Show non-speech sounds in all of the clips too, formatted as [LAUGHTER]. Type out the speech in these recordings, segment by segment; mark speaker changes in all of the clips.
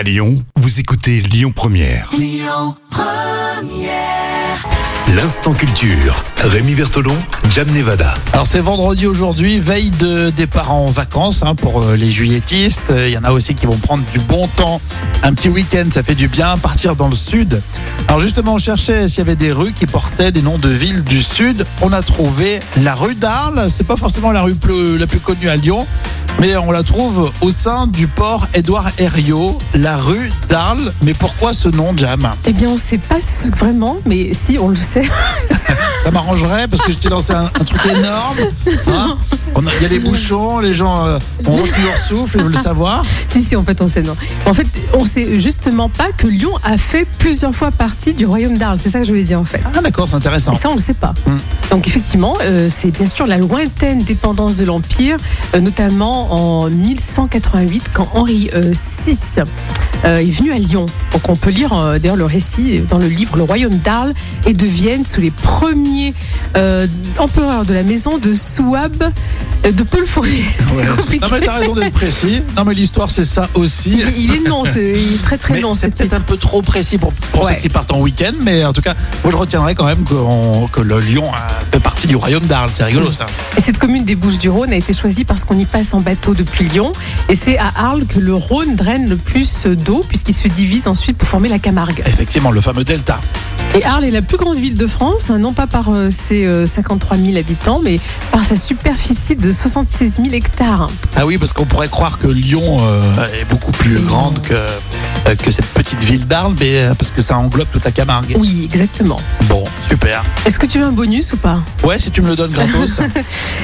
Speaker 1: À Lyon, vous écoutez Lyon Première. L'instant culture. Rémi Bertolon, Jam Nevada.
Speaker 2: Alors c'est vendredi aujourd'hui, veille de départ en vacances hein, pour euh, les juilletistes. Il y en a aussi qui vont prendre du bon temps. Un petit week-end, ça fait du bien, partir dans le sud. Alors justement, on cherchait s'il y avait des rues qui portaient des noms de villes du sud. On a trouvé la rue d'Arles. C'est pas forcément la rue plus- la plus connue à Lyon, mais on la trouve au sein du port Édouard Herriot, la rue d'Arles. Mais pourquoi ce nom, Jam?
Speaker 3: Eh bien, on ne sait pas vraiment, mais si, on le sait. [LAUGHS]
Speaker 2: Ça m'arrangerait parce que je t'ai lancé un, un truc énorme. hein. On a- Il y a les bouchons, les gens euh, ont retenu leur souffle, ils veulent le savoir. [LAUGHS]
Speaker 3: si, si, en fait, on sait non. En fait, on sait justement pas que Lyon a fait plusieurs fois partie du royaume d'Arles. C'est ça que je voulais dire, en fait.
Speaker 2: Ah d'accord, c'est intéressant.
Speaker 3: Et ça, on le sait pas.
Speaker 2: Hmm.
Speaker 3: Donc, effectivement, euh, c'est bien sûr la lointaine dépendance de l'Empire, euh, notamment en 1188, quand Henri euh, VI euh, est venu à Lyon. Donc, on peut lire euh, d'ailleurs le récit dans le livre Le royaume d'Arles et de Vienne sous les premiers euh, empereurs de la maison de Souabe euh, de Paul Fournier. [LAUGHS]
Speaker 2: Ouais. Non mais t'as raison d'être précis. Non mais l'histoire c'est ça aussi.
Speaker 3: Il est- Il est long, ce- il est très très
Speaker 2: Mais
Speaker 3: long ce
Speaker 2: c'est peut-être un peu trop précis pour, pour
Speaker 3: Ouais.
Speaker 2: ceux qui partent en week-end, mais en tout cas, moi je retiendrai quand même que le Lyon fait partie du royaume d'Arles. C'est rigolo ça.
Speaker 3: Et cette commune des Bouches-du-Rhône a été choisie parce qu'on y passe en bateau depuis Lyon. Et c'est à Arles que le Rhône draine le plus d'eau, puisqu'il se divise ensuite pour former la Camargue.
Speaker 2: Effectivement, le fameux delta.
Speaker 3: Et Arles est la plus grande ville de France, hein, non pas par euh, ses euh, 53 000 habitants, mais par sa superficie de 76 000 hectares.
Speaker 2: Ah oui, parce qu'on pourrait croire que Lyon euh, est beaucoup plus grande que, euh, que cette petite ville d'Arles, euh, parce que ça englobe toute la Camargue.
Speaker 3: Oui, exactement.
Speaker 2: Bon, super.
Speaker 3: Est-ce que tu veux un bonus ou pas?
Speaker 2: Ouais, si tu me le donnes gratos. [LAUGHS]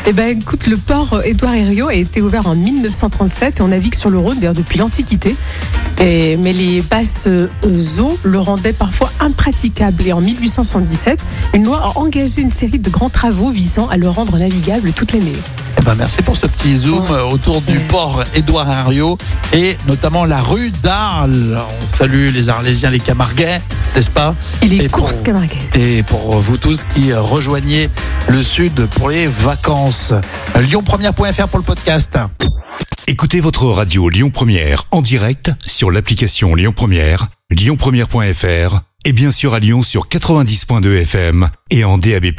Speaker 3: Eh ben, écoute, le port Édouard Herriot a été ouvert en 1937 et on navigue sur le Rhône d'ailleurs depuis l'Antiquité. Et- Mais les basses euh, eaux le rendaient parfois impraticable. Et en 1877, une loi a engagé une série de grands travaux visant à le rendre navigable toute l'année.
Speaker 2: Ben, merci pour ce petit zoom
Speaker 3: Ouais.
Speaker 2: euh, autour du
Speaker 3: Ouais.
Speaker 2: port Édouard Herriot et notamment la rue d'Arles. On salue les Arlésiens, les Camarguais, n'est-ce pas?
Speaker 3: Et les
Speaker 2: Et pour-
Speaker 3: courses camarguaises.
Speaker 2: Et pour vous tous qui euh, rejoignez le sud pour les vacances. Lyonpremière.fr pour le podcast.
Speaker 1: Écoutez votre radio Lyon Première en direct sur l'application Lyon Première, lyonpremière.fr et bien sûr à Lyon sur 90.2 FM et en DAB+.